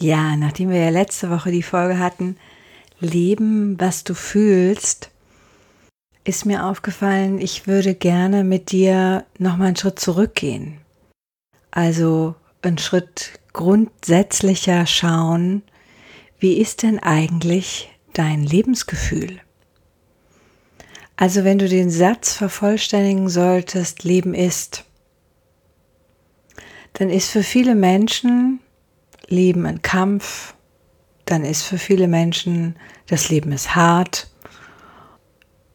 Ja, nachdem wir ja letzte Woche die Folge hatten, Leben, was du fühlst, ist mir aufgefallen, ich würde gerne mit dir nochmal einen Schritt zurückgehen. Also einen Schritt grundsätzlicher schauen, wie ist denn eigentlich dein Lebensgefühl? Also wenn du den Satz vervollständigen solltest, Leben ist, dann ist für viele Menschen Leben ein Kampf, dann ist für viele Menschen das Leben ist hart.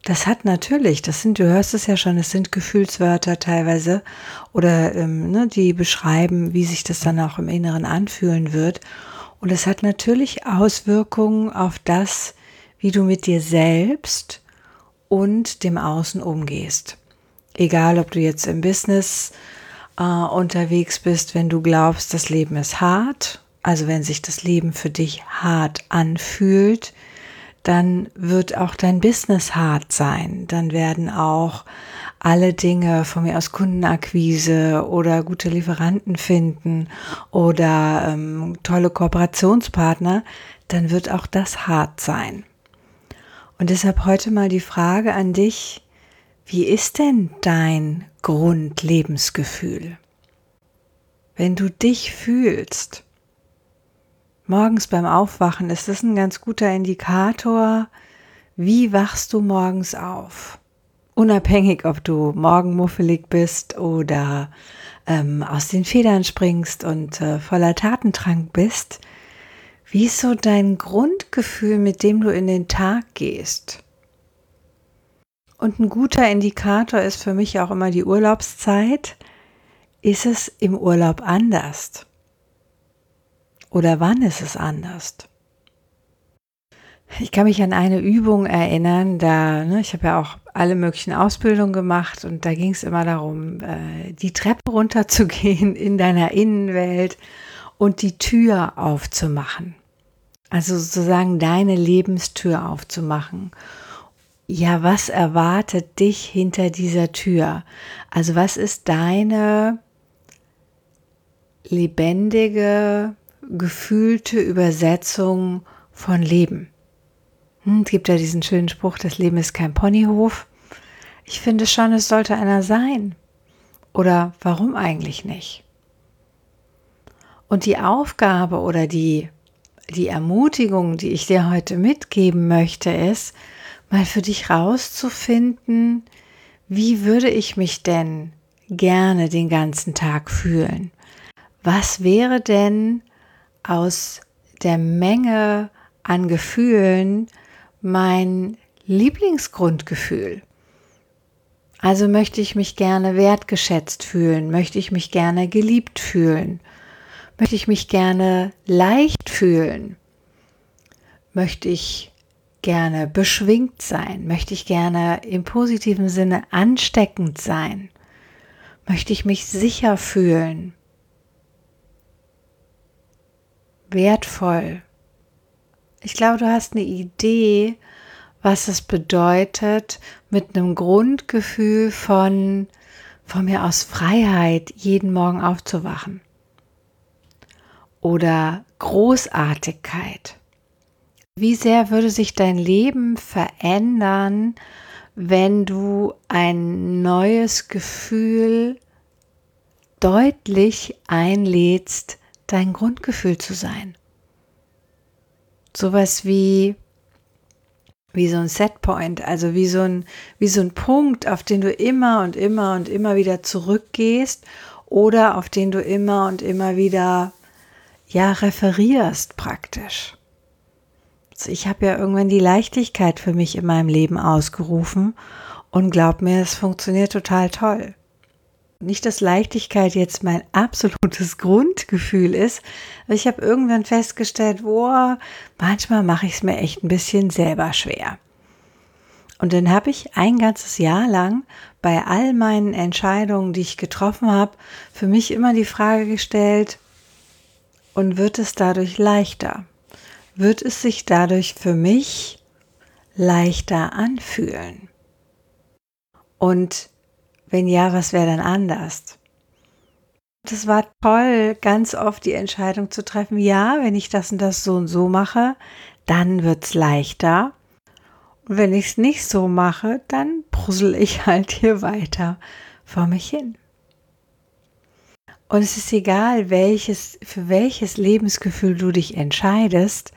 Das hat natürlich, das sind, du hörst es ja schon, es sind Gefühlswörter teilweise oder ähm, ne, die beschreiben, wie sich das dann auch im Inneren anfühlen wird. Und es hat natürlich Auswirkungen auf das, wie du mit dir selbst und dem Außen umgehst. Egal, ob du jetzt im Business äh, unterwegs bist, wenn du glaubst, das Leben ist hart also wenn sich das Leben für dich hart anfühlt, dann wird auch dein Business hart sein. Dann werden auch alle Dinge von mir aus Kundenakquise oder gute Lieferanten finden oder ähm, tolle Kooperationspartner, dann wird auch das hart sein. Und deshalb heute mal die Frage an dich, wie ist denn dein Grundlebensgefühl? Wenn du dich fühlst, Morgens beim Aufwachen ist das ein ganz guter Indikator, wie wachst du morgens auf. Unabhängig, ob du morgenmuffelig bist oder ähm, aus den Federn springst und äh, voller Tatendrang bist, wie ist so dein Grundgefühl, mit dem du in den Tag gehst? Und ein guter Indikator ist für mich auch immer die Urlaubszeit. Ist es im Urlaub anders? Oder wann ist es anders? Ich kann mich an eine Übung erinnern, da, ne, ich habe ja auch alle möglichen Ausbildungen gemacht und da ging es immer darum, äh, die Treppe runterzugehen in deiner Innenwelt und die Tür aufzumachen. Also sozusagen deine Lebenstür aufzumachen. Ja, was erwartet dich hinter dieser Tür? Also was ist deine lebendige, gefühlte Übersetzung von Leben. Hm, es gibt ja diesen schönen Spruch, das Leben ist kein Ponyhof. Ich finde schon, es sollte einer sein. Oder warum eigentlich nicht? Und die Aufgabe oder die, die Ermutigung, die ich dir heute mitgeben möchte, ist, mal für dich rauszufinden, wie würde ich mich denn gerne den ganzen Tag fühlen? Was wäre denn aus der Menge an Gefühlen mein Lieblingsgrundgefühl. Also möchte ich mich gerne wertgeschätzt fühlen, möchte ich mich gerne geliebt fühlen, möchte ich mich gerne leicht fühlen, möchte ich gerne beschwingt sein, möchte ich gerne im positiven Sinne ansteckend sein, möchte ich mich sicher fühlen, wertvoll. Ich glaube, du hast eine Idee, was es bedeutet, mit einem Grundgefühl von, von mir aus Freiheit jeden Morgen aufzuwachen. Oder Großartigkeit. Wie sehr würde sich dein Leben verändern, wenn du ein neues Gefühl deutlich einlädst, dein Grundgefühl zu sein. Sowas wie wie so ein Setpoint, also wie so ein, wie so ein Punkt, auf den du immer und immer und immer wieder zurückgehst oder auf den du immer und immer wieder ja referierst praktisch. Also ich habe ja irgendwann die Leichtigkeit für mich in meinem Leben ausgerufen und glaub mir, es funktioniert total toll. Nicht, dass Leichtigkeit jetzt mein absolutes Grundgefühl ist, aber ich habe irgendwann festgestellt, boah, manchmal mache ich es mir echt ein bisschen selber schwer. Und dann habe ich ein ganzes Jahr lang bei all meinen Entscheidungen, die ich getroffen habe, für mich immer die Frage gestellt, und wird es dadurch leichter? Wird es sich dadurch für mich leichter anfühlen? Und wenn ja, was wäre dann anders? Das war toll, ganz oft die Entscheidung zu treffen, ja, wenn ich das und das so und so mache, dann wird es leichter. Und wenn ich es nicht so mache, dann brussel ich halt hier weiter vor mich hin. Und es ist egal, welches, für welches Lebensgefühl du dich entscheidest.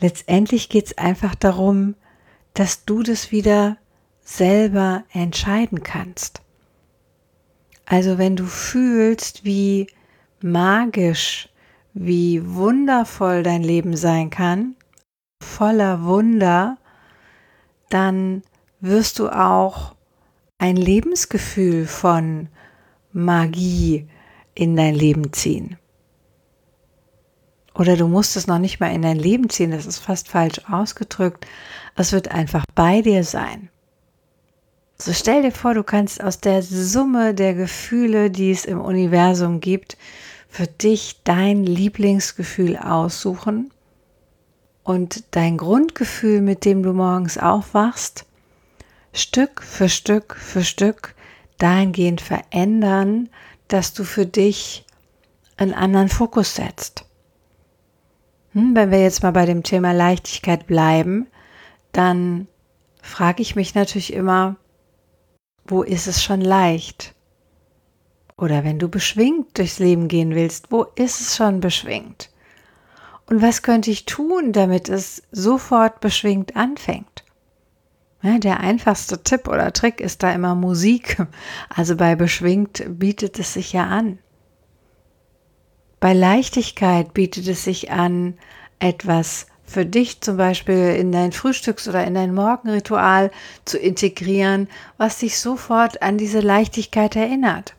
Letztendlich geht es einfach darum, dass du das wieder selber entscheiden kannst. Also wenn du fühlst, wie magisch, wie wundervoll dein Leben sein kann, voller Wunder, dann wirst du auch ein Lebensgefühl von Magie in dein Leben ziehen. Oder du musst es noch nicht mal in dein Leben ziehen, das ist fast falsch ausgedrückt. Es wird einfach bei dir sein. So stell dir vor, du kannst aus der Summe der Gefühle, die es im Universum gibt, für dich dein Lieblingsgefühl aussuchen und dein Grundgefühl, mit dem du morgens aufwachst, Stück für Stück für Stück dahingehend verändern, dass du für dich einen anderen Fokus setzt. Hm, wenn wir jetzt mal bei dem Thema Leichtigkeit bleiben, dann frage ich mich natürlich immer, wo ist es schon leicht? Oder wenn du beschwingt durchs Leben gehen willst, wo ist es schon beschwingt? Und was könnte ich tun, damit es sofort beschwingt anfängt? Ja, der einfachste Tipp oder Trick ist da immer Musik. Also bei beschwingt bietet es sich ja an. Bei Leichtigkeit bietet es sich an, etwas für dich zum Beispiel in dein Frühstücks- oder in dein Morgenritual zu integrieren, was dich sofort an diese Leichtigkeit erinnert.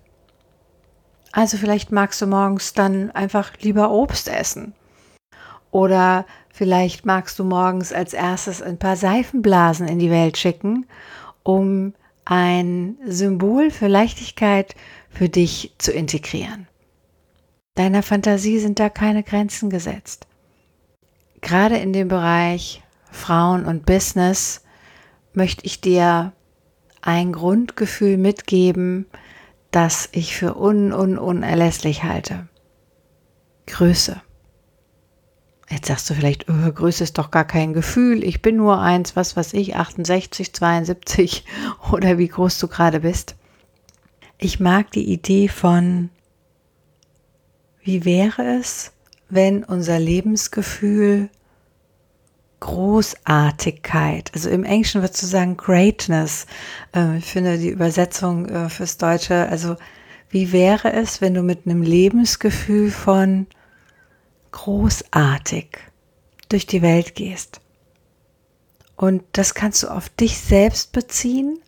Also vielleicht magst du morgens dann einfach lieber Obst essen. Oder vielleicht magst du morgens als erstes ein paar Seifenblasen in die Welt schicken, um ein Symbol für Leichtigkeit für dich zu integrieren. Deiner Fantasie sind da keine Grenzen gesetzt gerade in dem Bereich Frauen und Business möchte ich dir ein Grundgefühl mitgeben, das ich für un, un, unerlässlich halte. Größe. Jetzt sagst du vielleicht, oh, Größe ist doch gar kein Gefühl. Ich bin nur eins, was weiß ich, 68, 72 oder wie groß du gerade bist. Ich mag die Idee von, wie wäre es, wenn unser Lebensgefühl Großartigkeit, also im Englischen wird zu sagen Greatness, äh, ich finde die Übersetzung äh, fürs Deutsche, also wie wäre es, wenn du mit einem Lebensgefühl von großartig durch die Welt gehst? Und das kannst du auf dich selbst beziehen,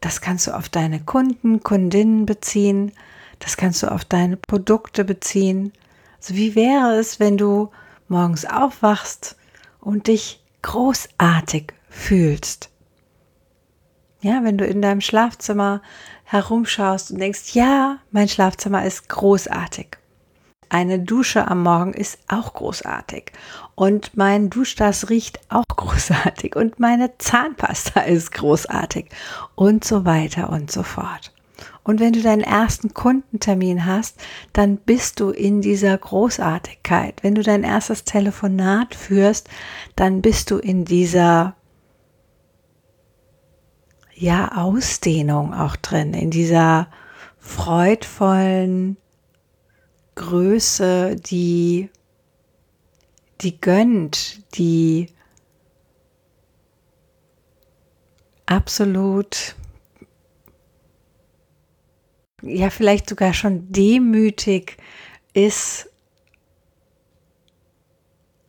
das kannst du auf deine Kunden, Kundinnen beziehen, das kannst du auf deine Produkte beziehen, also wie wäre es, wenn du morgens aufwachst und dich großartig fühlst? Ja, wenn du in deinem Schlafzimmer herumschaust und denkst, ja, mein Schlafzimmer ist großartig. Eine Dusche am Morgen ist auch großartig. Und mein Duschdas riecht auch großartig. Und meine Zahnpasta ist großartig. Und so weiter und so fort. Und wenn du deinen ersten Kundentermin hast, dann bist du in dieser Großartigkeit. Wenn du dein erstes Telefonat führst, dann bist du in dieser ja Ausdehnung auch drin, in dieser freudvollen Größe, die die gönnt, die absolut ja vielleicht sogar schon demütig ist,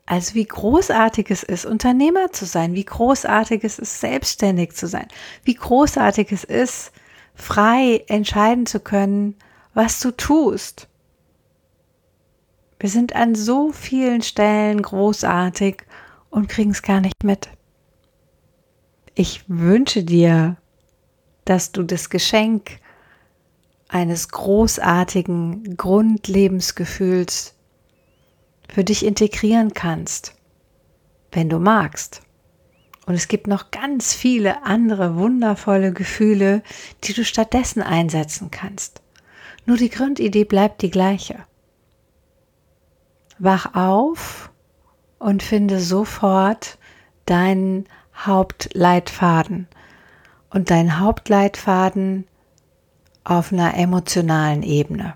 also wie großartig es ist, Unternehmer zu sein, wie großartig es ist, selbstständig zu sein, wie großartig es ist, frei entscheiden zu können, was du tust. Wir sind an so vielen Stellen großartig und kriegen es gar nicht mit. Ich wünsche dir, dass du das Geschenk eines großartigen Grundlebensgefühls für dich integrieren kannst, wenn du magst. Und es gibt noch ganz viele andere wundervolle Gefühle, die du stattdessen einsetzen kannst. Nur die Grundidee bleibt die gleiche. Wach auf und finde sofort deinen Hauptleitfaden. Und dein Hauptleitfaden auf einer emotionalen Ebene.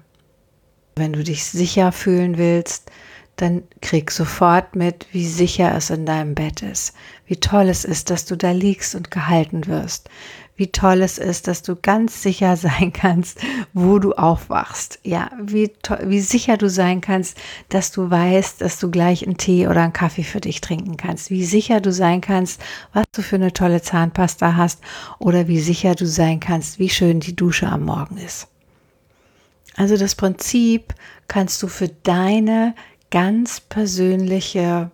Wenn du dich sicher fühlen willst, dann krieg sofort mit, wie sicher es in deinem Bett ist, wie toll es ist, dass du da liegst und gehalten wirst, wie toll es ist, dass du ganz sicher sein kannst, wo du aufwachst. Ja, wie, wie sicher du sein kannst, dass du weißt, dass du gleich einen Tee oder einen Kaffee für dich trinken kannst. Wie sicher du sein kannst, was du für eine tolle Zahnpasta hast oder wie sicher du sein kannst, wie schön die Dusche am Morgen ist. Also das Prinzip kannst du für deine ganz persönliche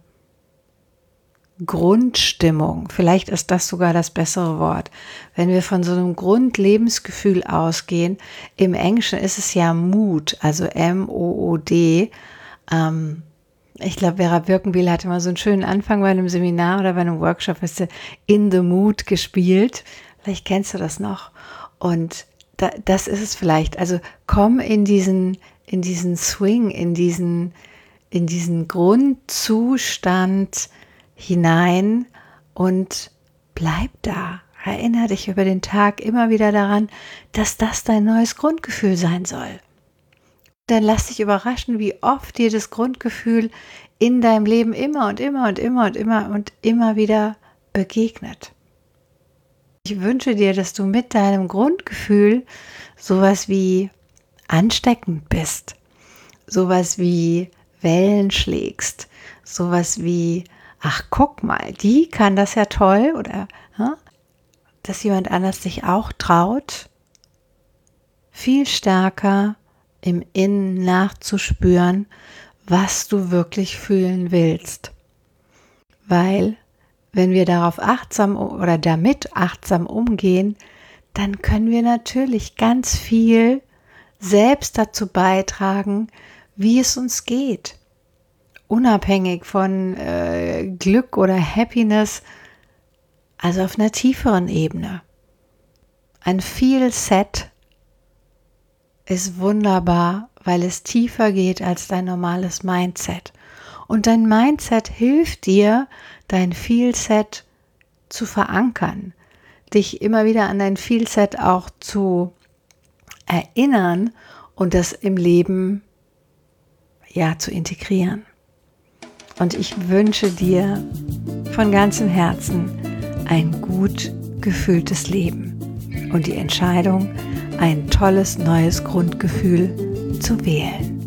Grundstimmung, vielleicht ist das sogar das bessere Wort, wenn wir von so einem Grundlebensgefühl ausgehen, im Englischen ist es ja Mut, also M-O-O-D. Ähm, ich glaube, Vera Birkenbiel hatte mal so einen schönen Anfang bei einem Seminar oder bei einem Workshop, hast du In the Mood gespielt. Vielleicht kennst du das noch. Und da, das ist es vielleicht. Also komm in diesen, in diesen Swing, in diesen, in diesen Grundzustand hinein und bleib da. Erinnere dich über den Tag immer wieder daran, dass das dein neues Grundgefühl sein soll. Dann lass dich überraschen, wie oft dir das Grundgefühl in deinem Leben immer und immer und immer und immer und immer wieder begegnet. Ich wünsche dir, dass du mit deinem Grundgefühl sowas wie ansteckend bist, sowas wie Wellen schlägst. Sowas wie, ach guck mal, die kann das ja toll oder hm? dass jemand anders sich auch traut, viel stärker im Innen nachzuspüren, was du wirklich fühlen willst. Weil wenn wir darauf achtsam oder damit achtsam umgehen, dann können wir natürlich ganz viel selbst dazu beitragen, wie es uns geht. Unabhängig von äh, Glück oder Happiness, also auf einer tieferen Ebene. Ein Feel-Set ist wunderbar, weil es tiefer geht als dein normales Mindset. Und dein Mindset hilft dir, dein Feel-Set zu verankern, dich immer wieder an dein Feel-Set auch zu erinnern und das im Leben ja zu integrieren. Und ich wünsche dir von ganzem Herzen ein gut gefühltes Leben und die Entscheidung, ein tolles neues Grundgefühl zu wählen.